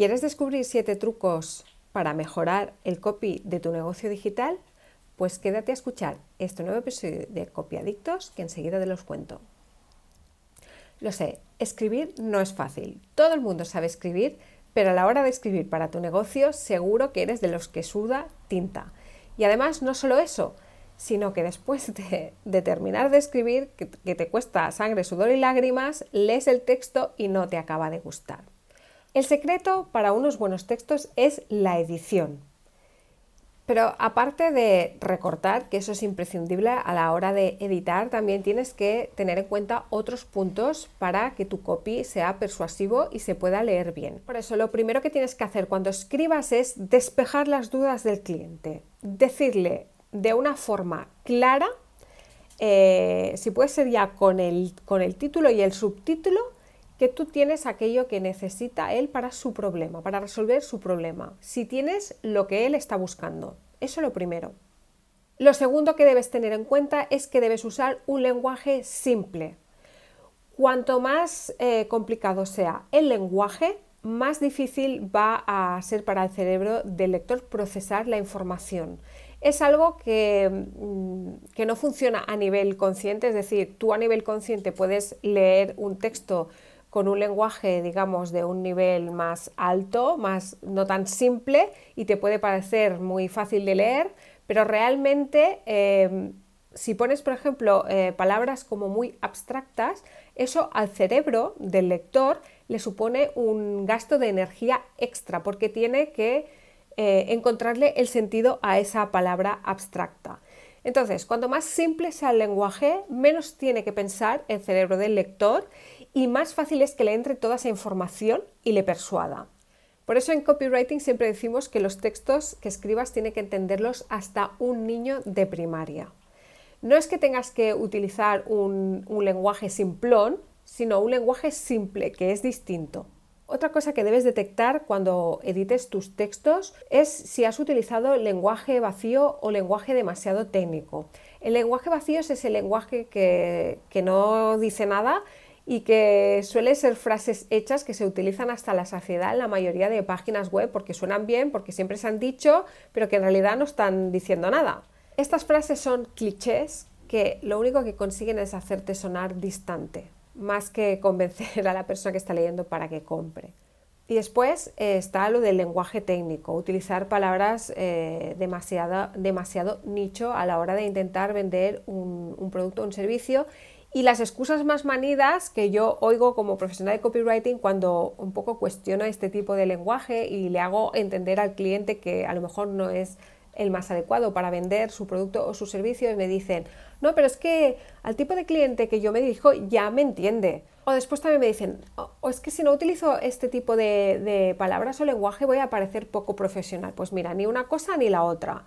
¿Quieres descubrir 7 trucos para mejorar el copy de tu negocio digital? Pues quédate a escuchar este nuevo episodio de Copiadictos que enseguida te los cuento. Lo sé, escribir no es fácil. Todo el mundo sabe escribir, pero a la hora de escribir para tu negocio seguro que eres de los que suda tinta. Y además no solo eso, sino que después de, terminar de escribir, que te cuesta sangre, sudor y lágrimas, lees el texto y no te acaba de gustar. El secreto para unos buenos textos es la edición. Pero aparte de recortar, que eso es imprescindible a la hora de editar, también tienes que tener en cuenta otros puntos para que tu copy sea persuasivo y se pueda leer bien. Por eso lo primero que tienes que hacer cuando escribas es despejar las dudas del cliente, decirle de una forma clara, eh, si puede ser ya con el, con el título y el subtítulo, que tú tienes aquello que necesita él para su problema, para resolver su problema. Si tienes lo que él está buscando. Eso es lo primero. Lo segundo que debes tener en cuenta es que debes usar un lenguaje simple. Cuanto más eh, complicado sea el lenguaje, más difícil va a ser para el cerebro del lector procesar la información. Es algo que, mm, que no funciona a nivel consciente, es decir, tú a nivel consciente puedes leer un texto con un lenguaje, digamos, de un nivel más alto, más no tan simple y te puede parecer muy fácil de leer, pero realmente em, si pones, por ejemplo, eh, palabras como muy abstractas, eso al cerebro del lector le supone un gasto de energía extra porque tiene que eh, encontrarle el sentido a esa palabra abstracta. Entonces, cuanto más simple sea el lenguaje, menos tiene que pensar el cerebro del lector y más fácil es que le entre toda esa información y le persuada. Por eso en copywriting siempre decimos que los textos que escribas tiene que entenderlos hasta un niño de primaria. No es que tengas que utilizar un, lenguaje simplón, sino un lenguaje simple, que es distinto. Otra cosa que debes detectar cuando edites tus textos es si has utilizado lenguaje vacío o lenguaje demasiado técnico. El lenguaje vacío es ese lenguaje que, que no dice nada y que suele ser frases hechas que se utilizan hasta la saciedad en la mayoría de páginas web porque suenan bien, porque siempre se han dicho, pero que en realidad no están diciendo nada. Estas frases son clichés que lo único que consiguen es hacerte sonar distante más que convencer a la persona que está leyendo para que compre. Y después eh, está lo del lenguaje técnico, utilizar palabras eh, demasiado, nicho a la hora de intentar vender un, un producto o un servicio y las excusas más manidas que yo oigo como profesional de copywriting cuando un poco cuestiono este tipo de lenguaje y le hago entender al cliente que a lo mejor no es el más adecuado para vender su producto o su servicio y me dicen, no, pero es que al tipo de cliente que yo me dirijo ya me entiende. O después también me dicen, o es que si no utilizo este tipo de, palabras o lenguaje voy a parecer poco profesional. Pues mira, ni una cosa ni la otra.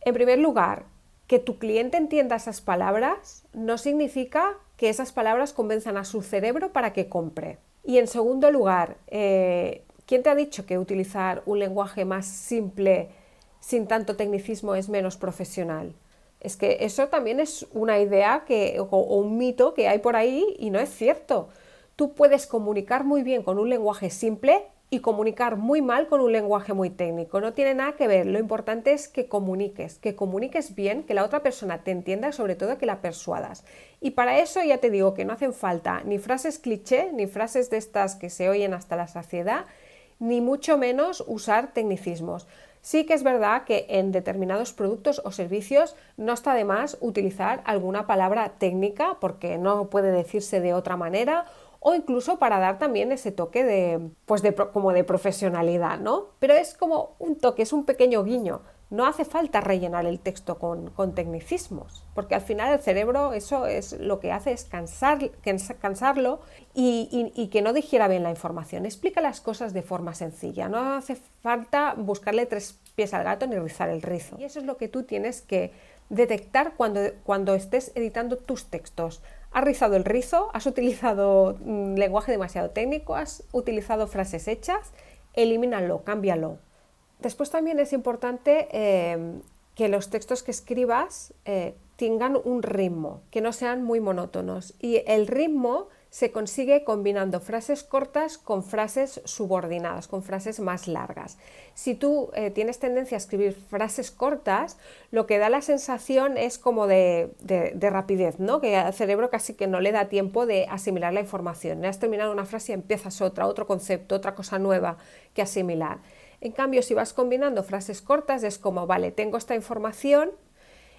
En primer lugar, que tu cliente entienda esas palabras no significa que esas palabras convenzan a su cerebro para que compre. Y en segundo lugar, eh, ¿quién te ha dicho que utilizar un lenguaje más simple sin tanto tecnicismo es menos profesional? Es que eso también es una idea que, o, un mito que hay por ahí y no es cierto. Tú puedes comunicar muy bien con un lenguaje simple y comunicar muy mal con un lenguaje muy técnico. No tiene nada que ver. Lo importante es que comuniques, que comuniques bien, que la otra persona te entienda y sobre todo que la persuadas. Y para eso ya te digo que no hacen falta ni frases cliché, ni frases de estas que se oyen hasta la saciedad, ni mucho menos usar tecnicismos. Sí que es verdad que en determinados productos o servicios no está de más utilizar alguna palabra técnica porque no puede decirse de otra manera o incluso para dar también ese toque de, pues de, como de profesionalidad, ¿no? Pero es como un toque, es un pequeño guiño. no hace falta rellenar el texto con, tecnicismos, porque al final el cerebro eso es lo que hace es cansar, cansarlo y, que no digiera bien la información. Explica las cosas de forma sencilla, no hace falta buscarle tres pies al gato ni rizar el rizo. Y eso es lo que tú tienes que detectar cuando, cuando estés editando tus textos. ¿Has rizado el rizo? ¿Has utilizado mm, lenguaje demasiado técnico? ¿Has utilizado frases hechas? Elimínalo, cámbialo. Después también es importante eh, que los textos que escribas eh, tengan un ritmo, que no sean muy monótonos. Y el ritmo se consigue combinando frases cortas con frases subordinadas, con frases más largas. Si tú eh, tienes tendencia a escribir frases cortas, lo que da la sensación es como de, rapidez, ¿no? que al cerebro casi que no le da tiempo de asimilar la información. Has terminado una frase y empiezas otra, otro concepto, otra cosa nueva que asimilar. En cambio, si vas combinando frases cortas, es como, vale, tengo esta información,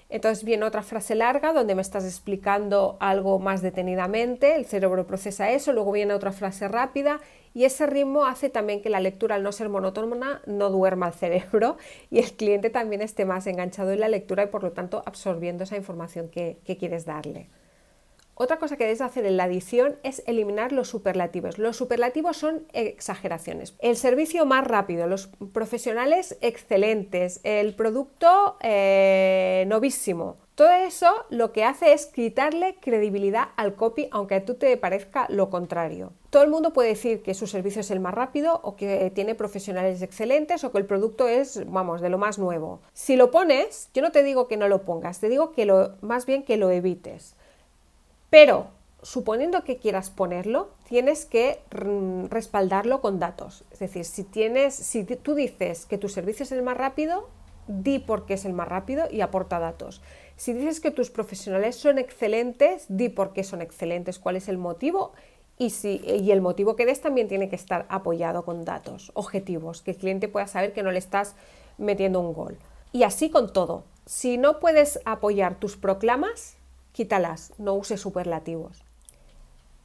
entonces viene otra frase larga donde me estás explicando algo más detenidamente, el cerebro procesa eso, luego viene otra frase rápida y ese ritmo hace también que la lectura al no ser monótona no duerma el cerebro y el cliente también esté más enganchado en la lectura y por lo tanto absorbiendo esa información que, que quieres darle. Otra cosa que debes hacer en la edición es eliminar los superlativos. Los superlativos son exageraciones. El servicio más rápido, los profesionales excelentes, el producto eh, novísimo. Todo eso lo que hace es quitarle credibilidad al copy, aunque a tú te parezca lo contrario. Todo el mundo puede decir que su servicio es el más rápido o que tiene profesionales excelentes o que el producto es, vamos, de lo más nuevo. Si lo pones, yo no te digo que no lo pongas, te digo que lo, más bien que lo evites. Pero, suponiendo que quieras ponerlo, tienes que respaldarlo con datos. Es decir, si, tienes, si tú dices que tu servicio es el más rápido, di por qué es el más rápido y aporta datos. Si dices que tus profesionales son excelentes, di por qué son excelentes, cuál es el motivo y, si, y el motivo que des también tiene que estar apoyado con datos objetivos, que el cliente pueda saber que no le estás metiendo un gol. Y así con todo. Si no puedes apoyar tus proclamas, quítalas, no uses superlativos.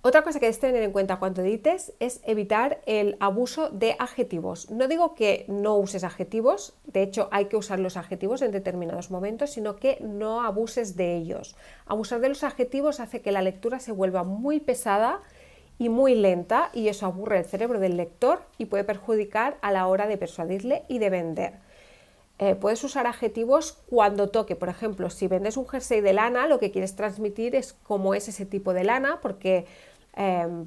Otra cosa que debes tener en cuenta cuando edites es evitar el abuso de adjetivos. No digo que no uses adjetivos, de hecho hay que usar los adjetivos en determinados momentos, sino que no abuses de ellos. Abusar de los adjetivos hace que la lectura se vuelva muy pesada y muy lenta y eso aburre el cerebro del lector y puede perjudicar a la hora de persuadirle y de vender. Eh, puedes usar adjetivos cuando toque. Por ejemplo, si vendes un jersey de lana, lo que quieres transmitir es cómo es ese tipo de lana, porque em,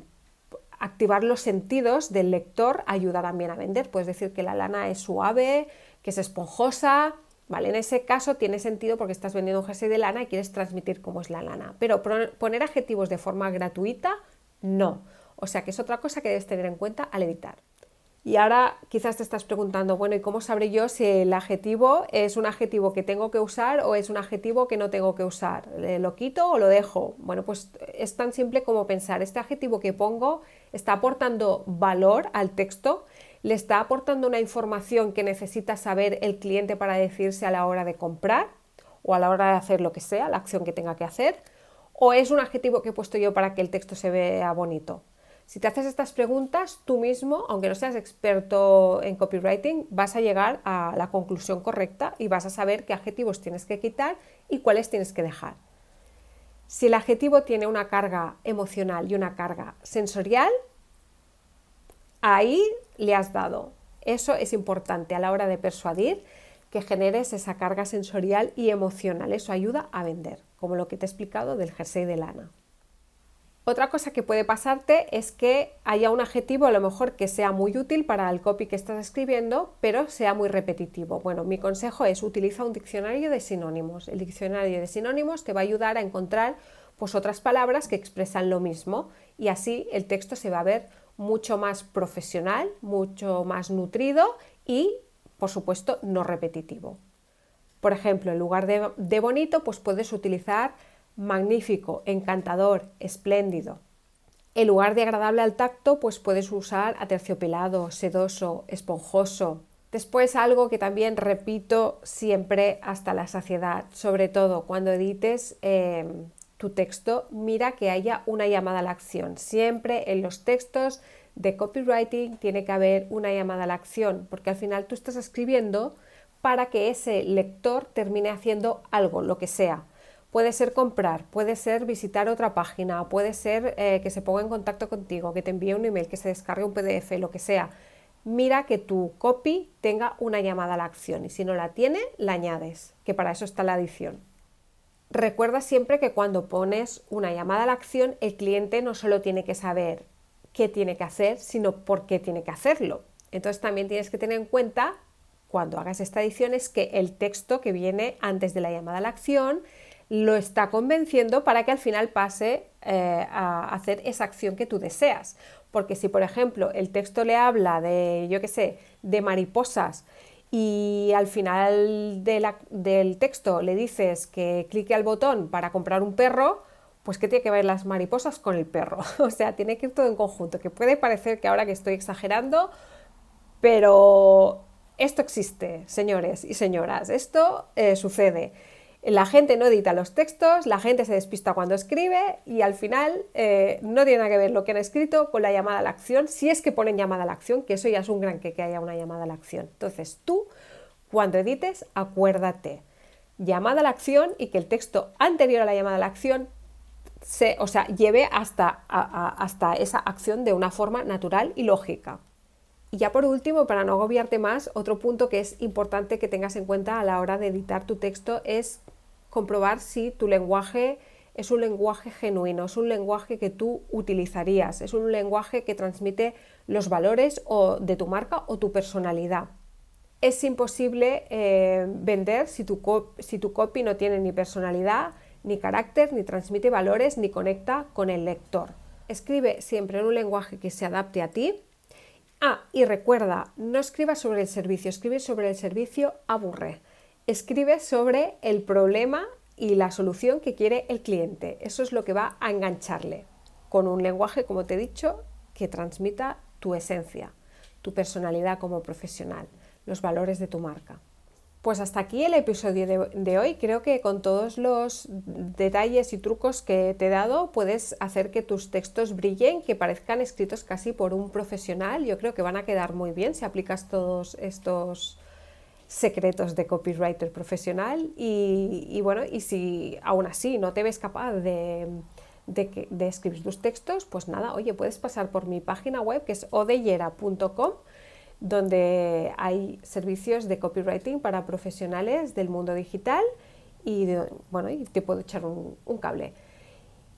activar los sentidos del lector ayuda también a vender. Puedes decir que la lana es suave, que es esponjosa. ¿Vale? En ese caso tiene sentido porque estás vendiendo un jersey de lana y quieres transmitir cómo es la lana. Pero poner adjetivos de forma gratuita, no. O sea que es otra cosa que debes tener en cuenta al editar. Y ahora quizás te estás preguntando, bueno, ¿y cómo sabré yo si el adjetivo es un adjetivo que tengo que usar o es un adjetivo que no tengo que usar? ¿Lo quito o lo dejo? Bueno, pues es tan simple como pensar, este adjetivo que pongo está aportando valor al texto, le está aportando una información que necesita saber el cliente para decirse a la hora de comprar o a la hora de hacer lo que sea, la acción que tenga que hacer, o es un adjetivo que he puesto yo para que el texto se vea bonito. Si te haces estas preguntas, tú mismo, aunque no seas experto en copywriting, vas a llegar a la conclusión correcta y vas a saber qué adjetivos tienes que quitar y cuáles tienes que dejar. Si el adjetivo tiene una carga emocional y una carga sensorial, ahí le has dado. Eso es importante a la hora de persuadir que generes esa carga sensorial y emocional. Eso ayuda a vender, como lo que te he explicado del jersey de lana. Otra cosa que puede pasarte es que haya un adjetivo a lo mejor que sea muy útil para el copy que estás escribiendo, pero sea muy repetitivo. Bueno, mi consejo es utiliza un diccionario de sinónimos. El diccionario de sinónimos te va a ayudar a encontrar pues, otras palabras que expresan lo mismo y así el texto se va a ver mucho más profesional, mucho más nutrido y, por supuesto, no repetitivo. Por ejemplo, en lugar de, de bonito, pues puedes utilizar magnífico, encantador, espléndido. En lugar de agradable al tacto, pues puedes usar aterciopelado, sedoso, esponjoso. Después algo que también repito siempre hasta la saciedad, sobre todo cuando edites em, tu texto, mira que haya una llamada a la acción. Siempre en los textos de copywriting tiene que haber una llamada a la acción, porque al final tú estás escribiendo para que ese lector termine haciendo algo, lo que sea. Puede ser comprar, puede ser visitar otra página, puede ser eh, que se ponga en contacto contigo, que te envíe un email, que se descargue un PDF, lo que sea. Mira que tu copy tenga una llamada a la acción y si no la tiene, la añades, que para eso está la adición. Recuerda siempre que cuando pones una llamada a la acción, el cliente no solo tiene que saber qué tiene que hacer, sino por qué tiene que hacerlo. Entonces también tienes que tener en cuenta cuando hagas esta edición es que el texto que viene antes de la llamada a la acción lo está convenciendo para que al final pase eh, a hacer esa acción que tú deseas. Porque si, por ejemplo, el texto le habla de, yo qué sé, de mariposas y al final del texto le dices que clique al botón para comprar un perro, pues ¿qué tiene que ver las mariposas con el perro? o sea, tiene que ir todo en conjunto, que puede parecer que ahora que estoy exagerando, pero esto existe, señores y señoras, esto eh, sucede. La gente no edita los textos, la gente se despista cuando escribe y al final eh, no tiene nada que ver lo que han escrito con la llamada a la acción, si es que ponen llamada a la acción, que eso ya es un gran que, que haya una llamada a la acción. Entonces tú, cuando edites, acuérdate, llamada a la acción y que el texto anterior a la llamada a la acción se, o sea, lleve hasta, hasta esa acción de una forma natural y lógica. Y ya por último, para no agobiarte más, otro punto que es importante que tengas en cuenta a la hora de editar tu texto es comprobar si tu lenguaje es un lenguaje genuino, es un lenguaje que tú utilizarías, es un lenguaje que transmite los valores o de tu marca o tu personalidad. Es imposible eh, vender si tu, si tu copy no tiene ni personalidad, ni carácter, ni transmite valores, ni conecta con el lector. Escribe siempre en un lenguaje que se adapte a ti Ah, y recuerda, no escribas sobre el servicio, escribe sobre el servicio aburre. Escribe sobre el problema y la solución que quiere el cliente. Eso es lo que va a engancharle con un lenguaje, como te he dicho, que transmita tu esencia, tu personalidad como profesional, los valores de tu marca. Pues hasta aquí el episodio de, hoy. Creo que con todos los detalles y trucos que te he dado puedes hacer que tus textos brillen, que parezcan escritos casi por un profesional. Yo creo que van a quedar muy bien si aplicas todos estos secretos de copywriter profesional. Y, bueno, y si aún así no te ves capaz de, de escribir tus textos, pues nada, oye, puedes pasar por mi página web que es odeyera.com donde hay servicios de copywriting para profesionales del mundo digital y, bueno, y te puedo echar un, cable.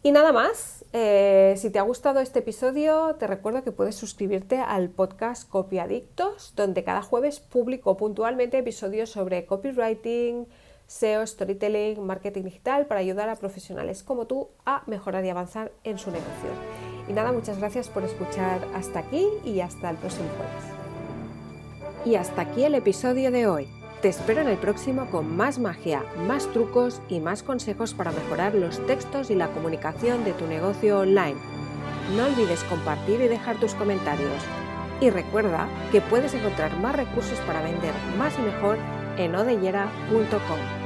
Y nada más, eh, si te ha gustado este episodio, te recuerdo que puedes suscribirte al podcast Copiadictos, donde cada jueves publico puntualmente episodios sobre copywriting, SEO, storytelling, marketing digital para ayudar a profesionales como tú a mejorar y avanzar en su negocio. Y nada, muchas gracias por escuchar hasta aquí y hasta el próximo jueves. Y hasta aquí el episodio de hoy. Te espero en el próximo con más magia, más trucos y más consejos para mejorar los textos y la comunicación de tu negocio online. No olvides compartir y dejar tus comentarios. Y recuerda que puedes encontrar más recursos para vender más y mejor en odellera.com.